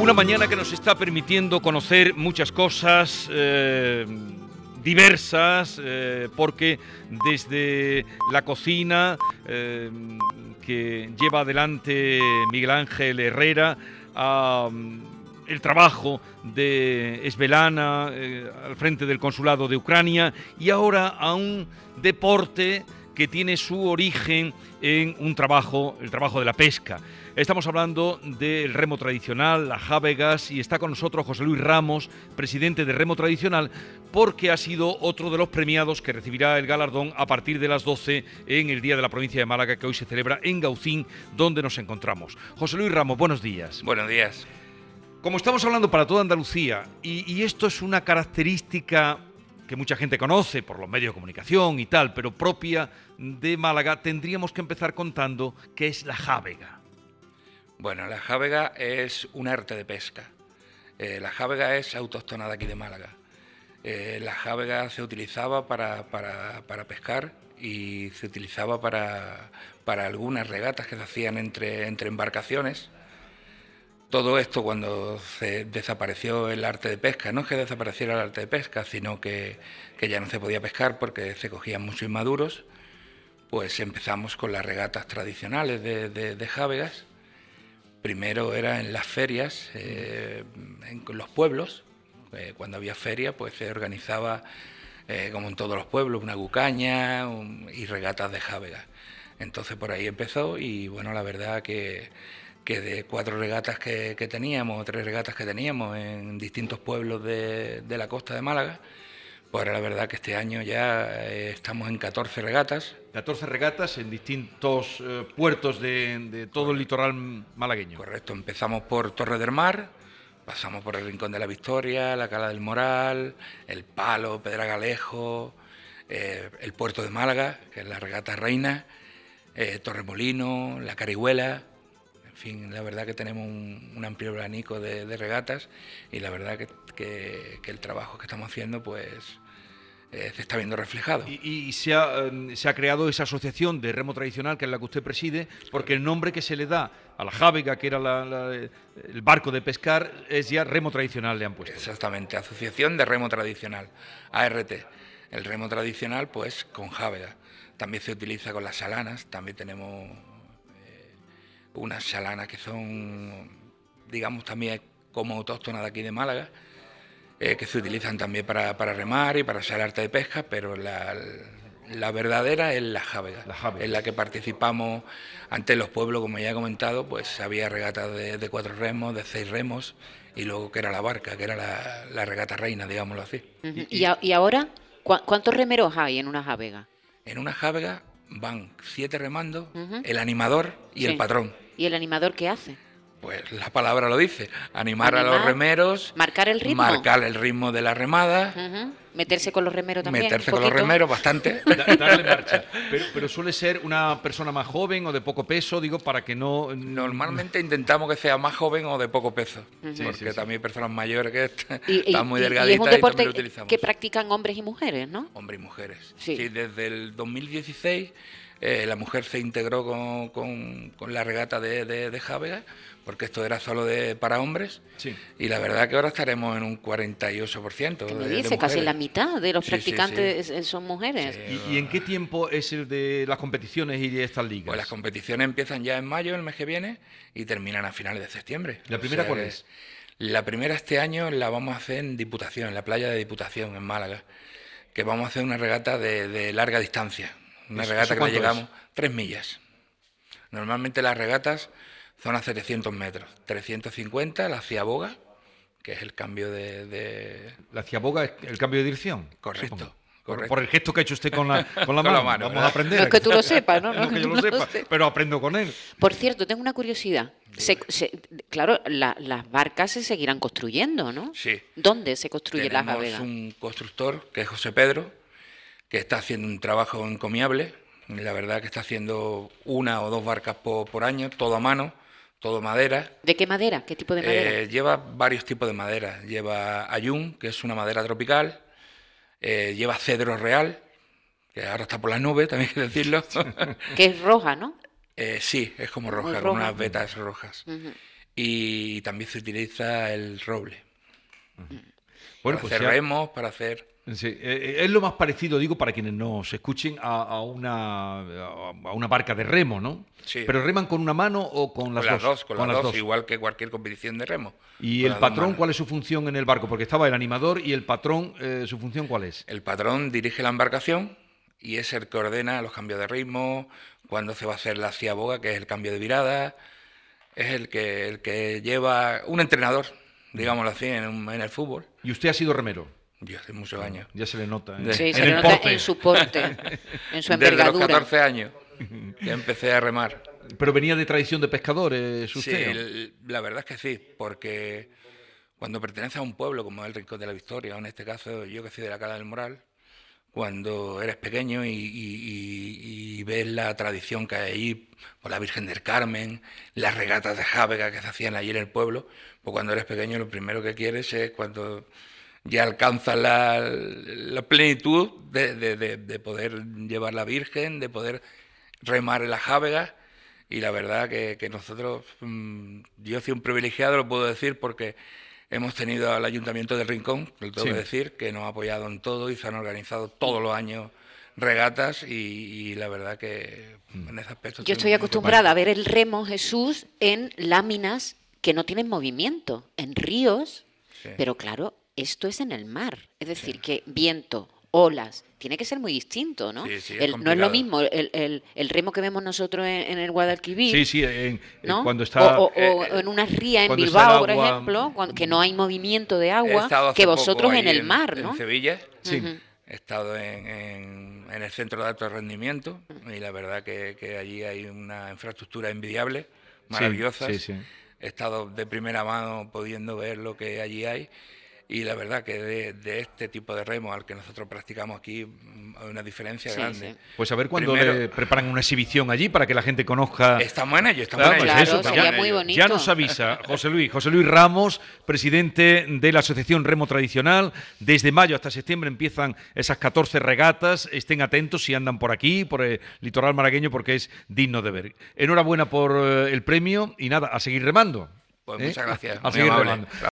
Una mañana que nos está permitiendo conocer muchas cosas eh, diversas, eh, porque desde la cocina eh, que lleva adelante Miguel Ángel Herrera a mm, el trabajo de Esbelana al frente del consulado de Ucrania y ahora a un deporte que tiene su origen en un trabajo, el trabajo de la pesca. Estamos hablando del remo tradicional, la Jávegas, y está con nosotros José Luis Ramos, presidente de Remo Tradicional, porque ha sido otro de los premiados que recibirá el galardón a partir de las 12 en el Día de la Provincia de Málaga, que hoy se celebra en Gaucín, donde nos encontramos. José Luis Ramos, buenos días. Buenos días. Como estamos hablando para toda Andalucía, y, y esto es una característica que mucha gente conoce por los medios de comunicación y tal, pero propia de Málaga, tendríamos que empezar contando qué es la jávega. Bueno, la jávega es un arte de pesca. Eh, la jávega es autóctona de aquí de Málaga. Eh, la jávega se utilizaba para, pescar y se utilizaba para, para, algunas regatas que se hacían entre, entre embarcaciones todo esto cuando se desapareció el arte de pesca, no es que desapareciera el arte de pesca, sino que, ya no se podía pescar porque se cogían muchos inmaduros, pues empezamos con las regatas tradicionales de, de, Jávegas. Primero era en las ferias, eh, en los pueblos, eh, cuando había feria, pues se organizaba, eh, como en todos los pueblos, una gucaña y regatas de Jávegas. Entonces por ahí empezó y bueno, la verdad que que de cuatro regatas que, teníamos, o tres regatas que teníamos en distintos pueblos de, la costa de Málaga, pues ahora la verdad que este año ya eh, estamos en 14 regatas. 14 regatas en distintos eh, puertos de, todo el litoral malagueño. Correcto, empezamos por Torre del Mar, pasamos por el Rincón de la Victoria, la Cala del Moral, El Palo, Pedra Galejo, eh, el puerto de Málaga, que es la regata reina, Torremolino, la Carihuela, fin, la verdad que tenemos un, amplio abanico de, regatas y la verdad que, el trabajo que estamos haciendo pues eh, se está viendo reflejado. Y, se, ha, eh, se, ha, creado esa asociación de remo tradicional que es la que usted preside, porque el nombre que se le da a la Jávega, que era el barco de pescar, es ya remo tradicional, le han puesto. Exactamente, Asociación de Remo Tradicional, ART. El remo tradicional pues con Jávega. También se utiliza con las salanas, también tenemos unas chalanas que son, digamos, también como autóctonas de aquí de Málaga, eh, que se utilizan también para, remar y para hacer arte de pesca, pero la, verdadera es la jávega, en la que participamos ante los pueblos, como ya he comentado, pues había regatas de, cuatro remos, de seis remos, y luego que era la barca, que era la, regata reina, digámoslo así. ¿Y, y, ahora cuántos remeros hay en una jávega? En una jávega van siete remandos, el animador y el patrón. ¿Y el animador qué hace? Pues la palabra lo dice, animar, a los remeros, marcar el ritmo, marcar el ritmo de la remada, meterse con los remeros también, meterse con los remeros bastante, darle marcha. Pero, suele ser una persona más joven o de poco peso, digo, para que no. Normalmente intentamos que sea más joven o de poco peso, porque también hay personas mayores que están muy delgaditas y, es un deporte que practican hombres y mujeres, ¿no? Hombres y mujeres. Sí, desde el 2016 eh, la mujer se integró con, la regata de, de, Jávega, porque esto era solo de, para hombres. Y la verdad que ahora estaremos en un 48%. ¿Qué me dice? Casi la mitad de los practicantes son mujeres. ¿Y, en qué tiempo es el de las competiciones y de estas ligas? Pues las competiciones empiezan ya en mayo, el mes que viene, y terminan a finales de septiembre. ¿La primera cuál es? La primera este año la vamos a hacer en Diputación, en la playa de Diputación, en Málaga, que vamos a hacer una regata de larga distancia una regata que le llegamos tres millas. Normalmente las regatas son a 700 metros. 350 la ciaboga, que es el cambio de... ¿La ciaboga es el cambio de dirección? Correcto. Por, el gesto que ha hecho usted con la, con la, mano. Vamos a aprender. No es que tú lo sepas, ¿no? no, que yo lo sepa, pero aprendo con él. Por cierto, tengo una curiosidad. claro, las barcas se seguirán construyendo, ¿no? Sí. ¿Dónde se construye la Tenemos un constructor, que es José Pedro, que está haciendo un trabajo encomiable. La verdad que está haciendo una o dos barcas por, año, todo a mano, todo madera. ¿De qué madera? ¿Qué tipo de madera? Eh, lleva varios tipos de madera. Lleva ayun, que es una madera tropical. Eh, lleva cedro real, que ahora está por las nubes, también hay que decirlo. que es roja, ¿no? Eh, sí, es como roja, con unas vetas rojas. y también se utiliza el roble. Bueno, para pues hacer ya- remos, para hacer... Sí, eh, eh, es lo más parecido, digo, para quienes nos escuchen, a, a una, a una barca de remo, ¿no? Sí. Pero reman con una mano o con las, Con las dos, con, las, dos, igual que cualquier competición de remo. ¿Y el patrón cuál es su función en el barco? Porque estaba el animador y el patrón, eh, ¿su función cuál es? El patrón dirige la embarcación y es el que ordena los cambios de ritmo, cuando se va a hacer la ciaboga, que es el cambio de virada, es el que, el que lleva un entrenador, digámoslo así, en, un- en el fútbol. Y usted ha sido remero. Yo hace muchos años. Ya se le nota. ¿eh? Sí, en se el le nota porte. en su porte, en su Desde los envergadura. 14 años que empecé a remar. Pero venía de tradición de pescadores, Sí, usted. el- la verdad es que sí, porque cuando perteneces a un pueblo como es el Rincón de la Victoria, o en este caso yo que soy de la Cala del Moral, cuando eres pequeño y, y- y- y ves la tradición que hay allí, por la Virgen del Carmen, las regatas de Jávega que se hacían allí en el pueblo, pues cuando eres pequeño lo primero que quieres es cuando ya alcanzas la, la plenitud de, de- de- de poder llevar la Virgen, de poder remar en la Jávega. Y la verdad que, que nosotros, mm, yo soy un privilegiado, lo puedo decir, porque hemos tenido al Ayuntamiento del Rincón, lo tengo Sí. que decir, que nos ha apoyado en todo y se han organizado todos los años regatas y, y la verdad que en ese aspecto... Yo estoy acostumbrada a ver el remo Jesús en láminas que no tienen movimiento, en ríos, Sí. pero claro, esto es en el mar. Es decir, que viento, olas, tiene que ser muy distinto, ¿no? Sí, sí, es El- no es lo mismo el, el- el remo que vemos nosotros en, en el Guadalquivir. Sí, sí, en- ¿no? cuando está... o, o- o eh, en una ría en Bilbao, por ejemplo, cuando- que no hay movimiento de agua, que vosotros en el mar, ¿no? En Sevilla. Sí. He estado en, en- en el centro de alto rendimiento y la verdad que, que allí hay una infraestructura envidiable, maravillosa. sí, sí. He estado de primera mano pudiendo ver lo que allí hay y la verdad que de, de este tipo de remo al que nosotros practicamos aquí mm, hay una diferencia Sí, grande. sí. Pues a ver cuándo Primero- le preparan una exhibición allí para que la gente conozca... Estamos en ello, estamos Claro, en ello. pues Claro, eso, sería ya- muy ya bonito. nos avisa José Luis. José Luis Ramos, presidente de la Asociación Remo Tradicional. Desde mayo hasta septiembre empiezan esas 14 regatas. Estén atentos si andan por aquí, por el litoral malagueño, porque es digno de ver. Enhorabuena por eh, el premio y nada, a seguir remando. Pues ¿eh? muchas gracias, A muy seguir amable. remando.